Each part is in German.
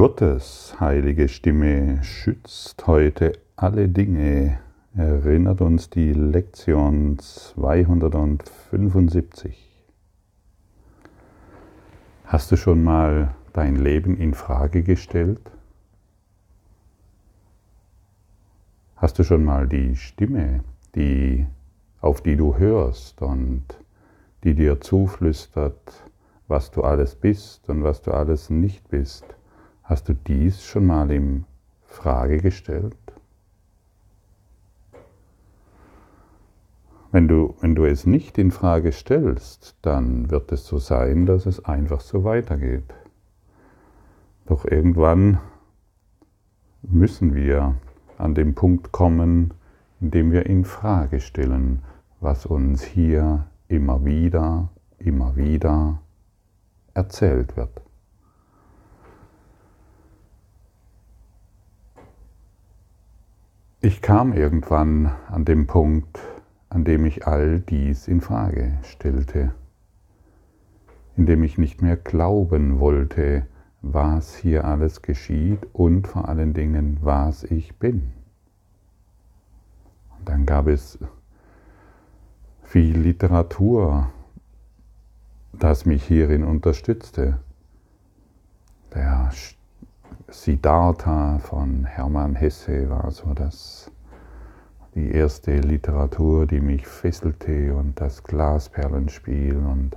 Gottes heilige Stimme schützt heute alle Dinge, erinnert uns die Lektion 275. Hast du schon mal dein Leben in Frage gestellt? Hast du schon mal die Stimme, die auf die du hörst und die dir zuflüstert, was du alles bist und was du alles nicht bist? Hast du dies schon mal in Frage gestellt? Wenn du, wenn du es nicht in Frage stellst, dann wird es so sein, dass es einfach so weitergeht. Doch irgendwann müssen wir an den Punkt kommen, in dem wir in Frage stellen, was uns hier immer wieder, immer wieder erzählt wird. Ich kam irgendwann an den Punkt, an dem ich all dies in Frage stellte, in dem ich nicht mehr glauben wollte, was hier alles geschieht und vor allen Dingen, was ich bin. Und dann gab es viel Literatur, das mich hierin unterstützte. Der Siddhartha von Hermann Hesse war so das, die erste Literatur, die mich fesselte und das Glasperlenspiel und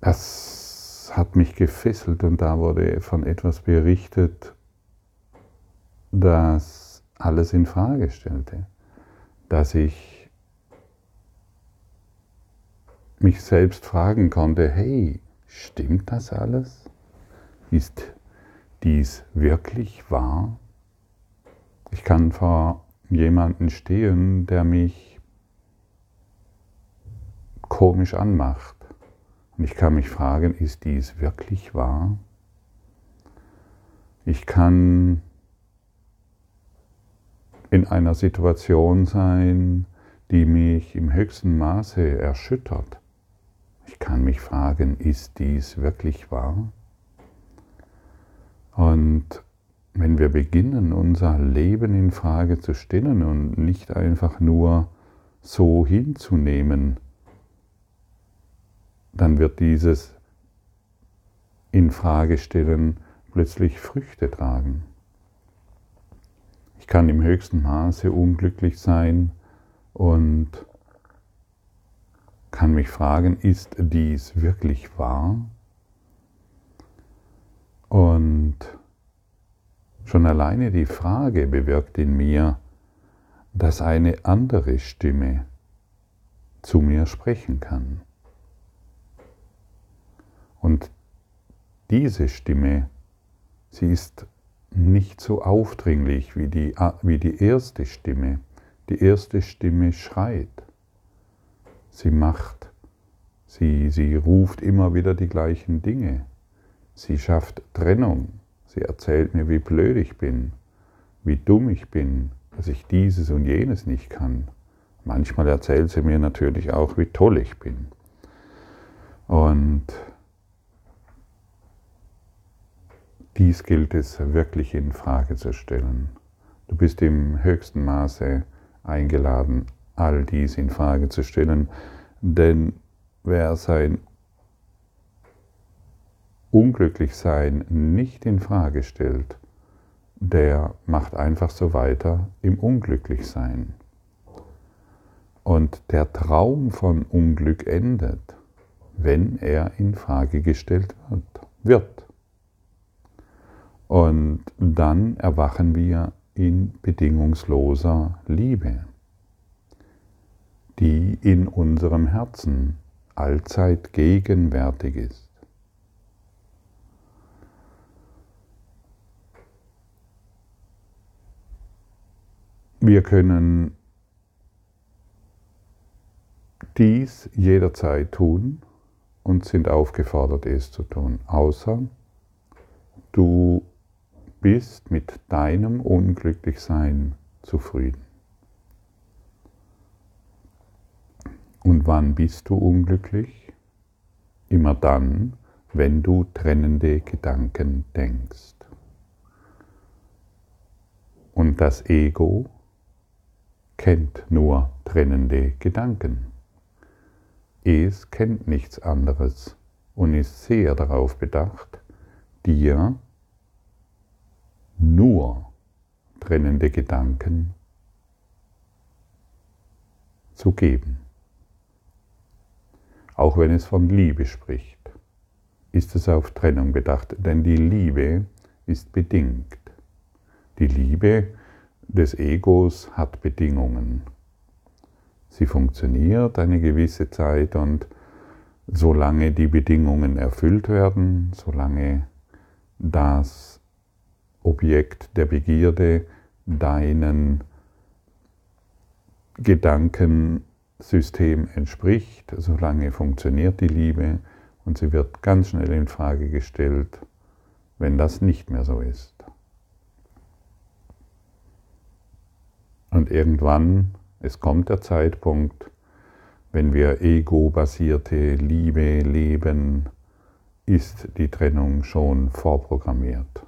das hat mich gefesselt und da wurde von etwas berichtet, das alles in Frage stellte, dass ich mich selbst fragen konnte, hey, stimmt das alles? Ist dies wirklich wahr? Ich kann vor jemanden stehen, der mich komisch anmacht. Und ich kann mich fragen, ist dies wirklich wahr? Ich kann in einer Situation sein, die mich im höchsten Maße erschüttert. Ich kann mich fragen, ist dies wirklich wahr? Und wenn wir beginnen, unser Leben in Frage zu stellen und nicht einfach nur so hinzunehmen, dann wird dieses in Frage stellen plötzlich Früchte tragen. Ich kann im höchsten Maße unglücklich sein und kann mich fragen, ist dies wirklich wahr? Und schon alleine die Frage bewirkt in mir, dass eine andere Stimme zu mir sprechen kann. Und diese Stimme, sie ist nicht so aufdringlich wie die, wie die erste Stimme. Die erste Stimme schreit. Sie macht, sie, sie ruft immer wieder die gleichen Dinge. Sie schafft Trennung. Sie erzählt mir, wie blöd ich bin, wie dumm ich bin, dass ich dieses und jenes nicht kann. Manchmal erzählt sie mir natürlich auch, wie toll ich bin. Und dies gilt es wirklich in Frage zu stellen. Du bist im höchsten Maße eingeladen, all dies in Frage zu stellen, denn wer sein Unglücklichsein nicht in Frage stellt, der macht einfach so weiter im Unglücklichsein. Und der Traum von Unglück endet, wenn er in Frage gestellt wird. Und dann erwachen wir in bedingungsloser Liebe, die in unserem Herzen allzeit gegenwärtig ist. Wir können dies jederzeit tun und sind aufgefordert, es zu tun, außer du bist mit deinem Unglücklichsein zufrieden. Und wann bist du unglücklich? Immer dann, wenn du trennende Gedanken denkst. Und das Ego kennt nur trennende Gedanken. Es kennt nichts anderes und ist sehr darauf bedacht, dir nur trennende Gedanken zu geben. Auch wenn es von Liebe spricht, ist es auf Trennung bedacht, denn die Liebe ist bedingt. Die Liebe des Egos hat Bedingungen. Sie funktioniert eine gewisse Zeit und solange die Bedingungen erfüllt werden, solange das Objekt der Begierde deinen Gedankensystem entspricht, solange funktioniert die Liebe und sie wird ganz schnell in Frage gestellt, wenn das nicht mehr so ist. Und irgendwann, es kommt der Zeitpunkt, wenn wir ego-basierte Liebe leben, ist die Trennung schon vorprogrammiert.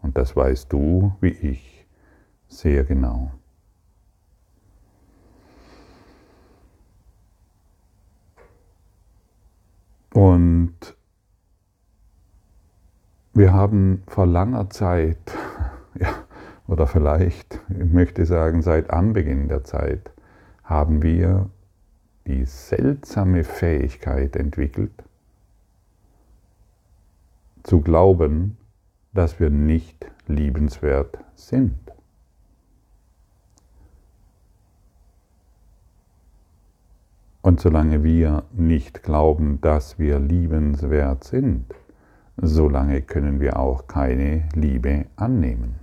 Und das weißt du wie ich sehr genau. Und wir haben vor langer Zeit, ja, oder vielleicht, ich möchte sagen, seit Anbeginn der Zeit, haben wir die seltsame Fähigkeit entwickelt, zu glauben, dass wir nicht liebenswert sind. Und solange wir nicht glauben, dass wir liebenswert sind, solange können wir auch keine Liebe annehmen.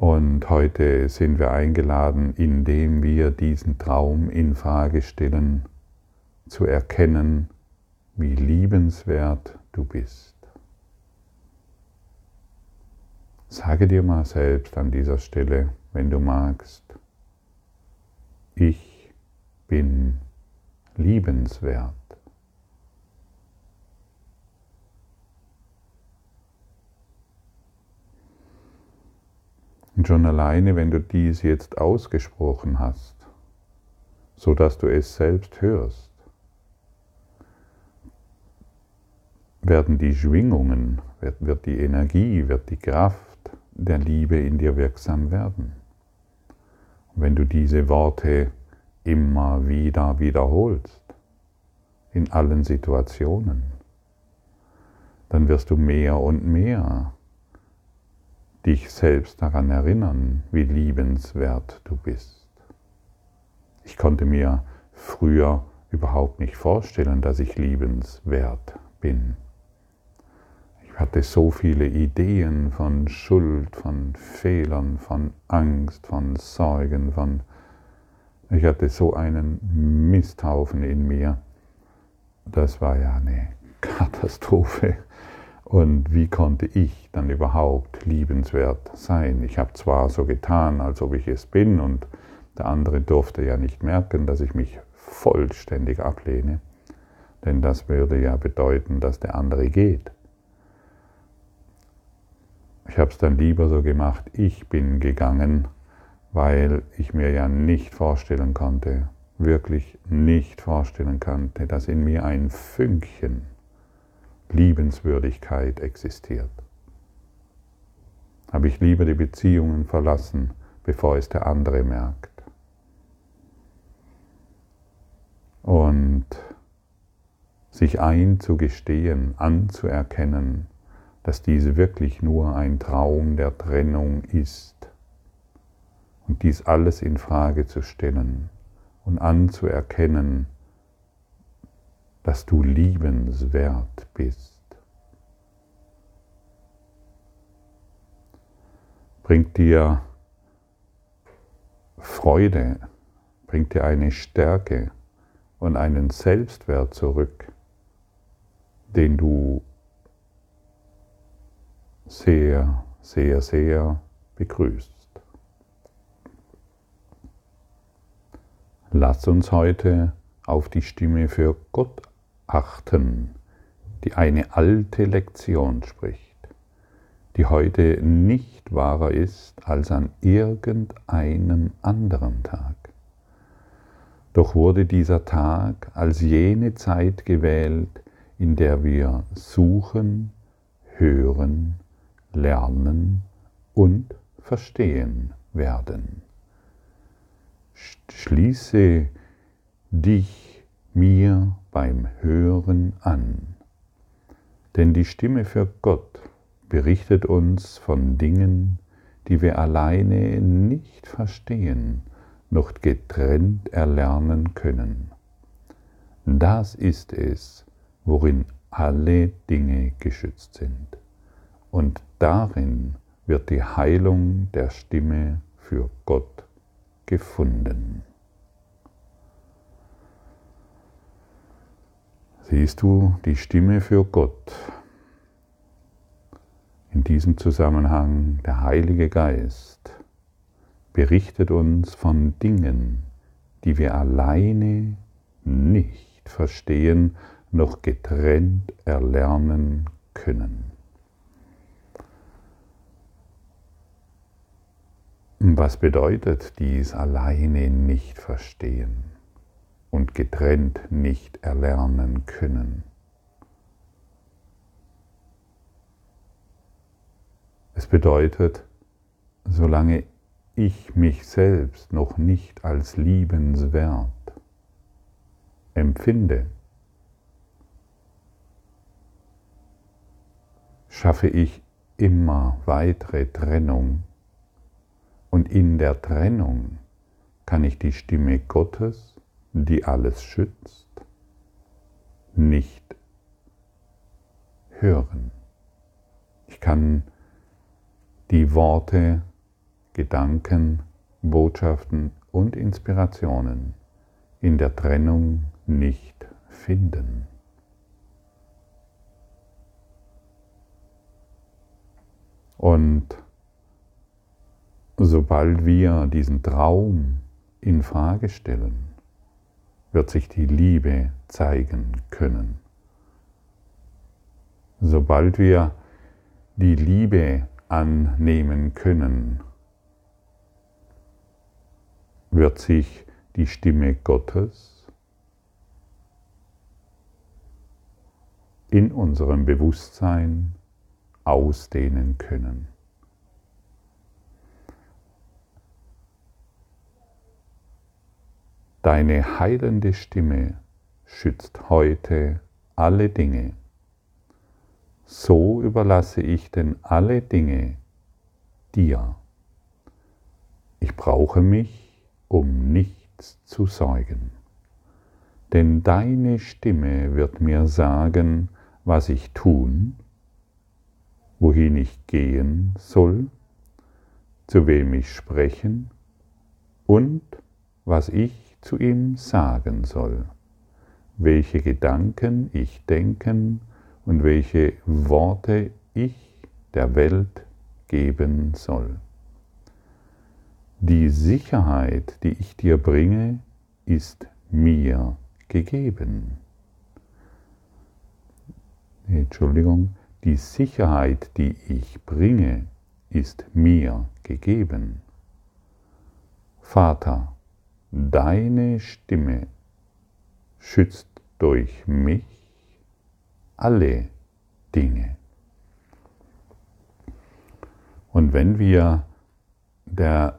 Und heute sind wir eingeladen, indem wir diesen Traum in Frage stellen, zu erkennen, wie liebenswert du bist. Sage dir mal selbst an dieser Stelle, wenn du magst, ich bin liebenswert. Und schon alleine, wenn du dies jetzt ausgesprochen hast, so dass du es selbst hörst, werden die Schwingungen, wird, wird die Energie, wird die Kraft der Liebe in dir wirksam werden. Wenn du diese Worte immer wieder wiederholst, in allen Situationen, dann wirst du mehr und mehr dich selbst daran erinnern, wie liebenswert du bist. Ich konnte mir früher überhaupt nicht vorstellen, dass ich liebenswert bin hatte so viele Ideen von Schuld, von Fehlern, von Angst, von Sorgen, von... Ich hatte so einen Misthaufen in mir. Das war ja eine Katastrophe. Und wie konnte ich dann überhaupt liebenswert sein? Ich habe zwar so getan, als ob ich es bin, und der andere durfte ja nicht merken, dass ich mich vollständig ablehne, denn das würde ja bedeuten, dass der andere geht. Ich habe es dann lieber so gemacht, ich bin gegangen, weil ich mir ja nicht vorstellen konnte, wirklich nicht vorstellen konnte, dass in mir ein Fünkchen Liebenswürdigkeit existiert. Habe ich lieber die Beziehungen verlassen, bevor es der andere merkt. Und sich einzugestehen, anzuerkennen, dass diese wirklich nur ein Traum der Trennung ist. Und dies alles in Frage zu stellen und anzuerkennen, dass du liebenswert bist. Bringt dir Freude, bringt dir eine Stärke und einen Selbstwert zurück, den du sehr, sehr, sehr begrüßt. Lass uns heute auf die Stimme für Gott achten, die eine alte Lektion spricht, die heute nicht wahrer ist als an irgendeinem anderen Tag. Doch wurde dieser Tag als jene Zeit gewählt, in der wir suchen, hören, lernen und verstehen werden. Schließe dich mir beim Hören an, denn die Stimme für Gott berichtet uns von Dingen, die wir alleine nicht verstehen, noch getrennt erlernen können. Das ist es, worin alle Dinge geschützt sind. Und darin wird die Heilung der Stimme für Gott gefunden. Siehst du die Stimme für Gott? In diesem Zusammenhang der Heilige Geist berichtet uns von Dingen, die wir alleine nicht verstehen, noch getrennt erlernen können. Was bedeutet dies alleine nicht verstehen und getrennt nicht erlernen können? Es bedeutet, solange ich mich selbst noch nicht als liebenswert empfinde, schaffe ich immer weitere Trennung und in der Trennung kann ich die Stimme Gottes, die alles schützt, nicht hören. Ich kann die Worte, Gedanken, Botschaften und Inspirationen in der Trennung nicht finden. Und sobald wir diesen Traum in Frage stellen, wird sich die Liebe zeigen können. Sobald wir die Liebe annehmen können, wird sich die Stimme Gottes in unserem Bewusstsein ausdehnen können. Deine heilende Stimme schützt heute alle Dinge. So überlasse ich denn alle Dinge dir. Ich brauche mich um nichts zu sorgen. Denn deine Stimme wird mir sagen, was ich tun, wohin ich gehen soll, zu wem ich sprechen und was ich zu ihm sagen soll, welche Gedanken ich denken und welche Worte ich der Welt geben soll. Die Sicherheit, die ich dir bringe, ist mir gegeben. Entschuldigung, die Sicherheit, die ich bringe, ist mir gegeben. Vater, Deine Stimme schützt durch mich alle Dinge. Und wenn wir der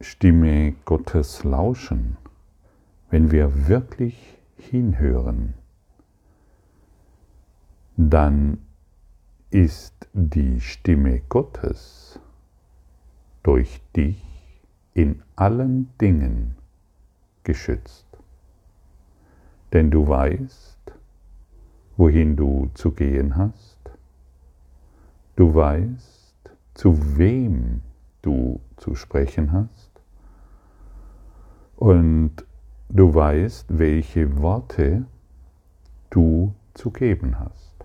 Stimme Gottes lauschen, wenn wir wirklich hinhören, dann ist die Stimme Gottes durch dich in allen Dingen geschützt. Denn du weißt, wohin du zu gehen hast. Du weißt, zu wem du zu sprechen hast. Und du weißt, welche Worte du zu geben hast.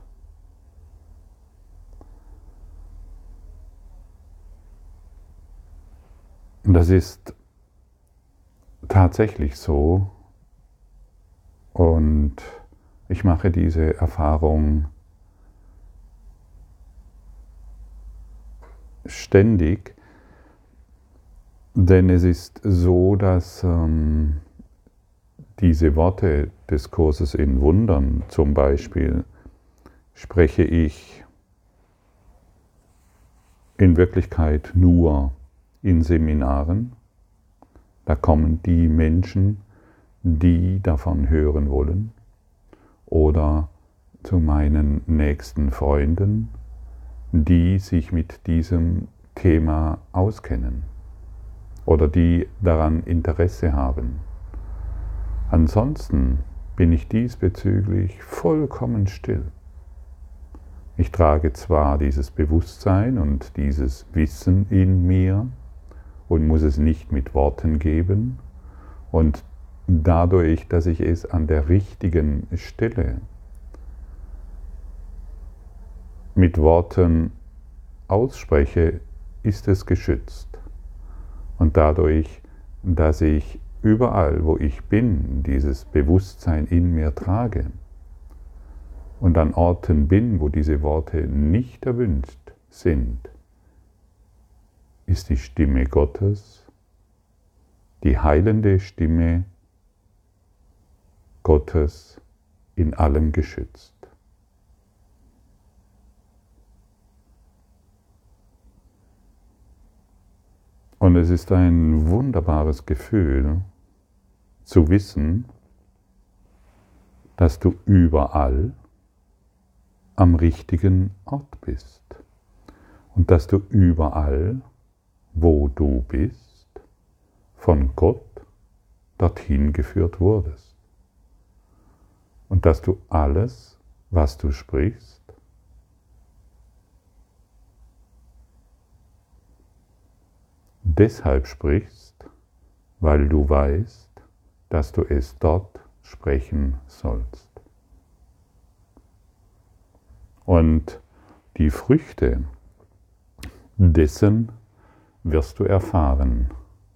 Das ist tatsächlich so. Und Ich mache diese Erfahrung ständig, denn es ist so, dass ähm, diese Worte des Kurses in Wundern zum Beispiel spreche ich in Wirklichkeit nur in Seminaren. Da kommen die Menschen, die davon hören wollen oder zu meinen nächsten Freunden, die sich mit diesem Thema auskennen oder die daran Interesse haben. Ansonsten bin ich diesbezüglich vollkommen still. Ich trage zwar dieses Bewusstsein und dieses Wissen in mir und muss es nicht mit Worten geben und dadurch, dass ich es an der richtigen Stelle mit Worten ausspreche, ist es geschützt. Und dadurch, dass ich überall, wo ich bin, dieses Bewusstsein in mir trage und an Orten bin, wo diese Worte nicht erwünscht sind, ist die Stimme Gottes, die heilende Stimme Gottes in allem geschützt. Und es ist ein wunderbares Gefühl zu wissen, dass du überall am richtigen Ort bist und dass du überall, wo du bist, von Gott dorthin geführt wurdest und dass du alles, was du sprichst, deshalb sprichst, weil du weißt, dass du es dort sprechen sollst. Und die Früchte dessen wirst du erfahren,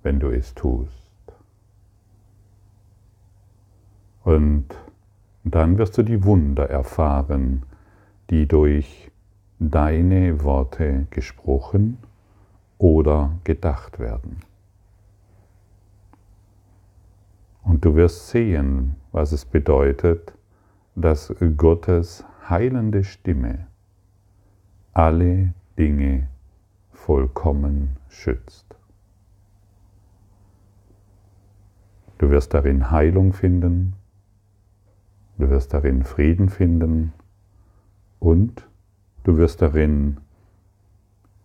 wenn du es tust. Und dann wirst du die Wunder erfahren, die durch deine Worte gesprochen oder gedacht werden. Und du wirst sehen, was es bedeutet, dass Gottes heilende Stimme alle Dinge vollkommen schützt. Du wirst darin Heilung finden, du wirst darin Frieden finden und du wirst darin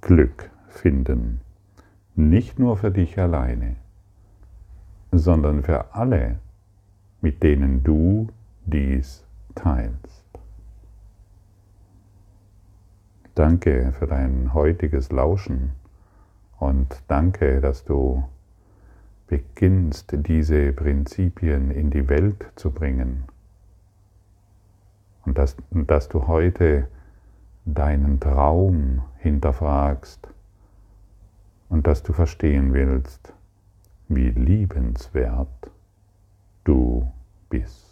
Glück finden. Nicht nur für dich alleine, sondern für alle, mit denen du dies teilst. Danke für dein heutiges Lauschen und danke, dass du beginnst, diese Prinzipien in die Welt zu bringen und dass, dass du heute deinen Traum hinterfragst und dass du verstehen willst, wie liebenswert du bist.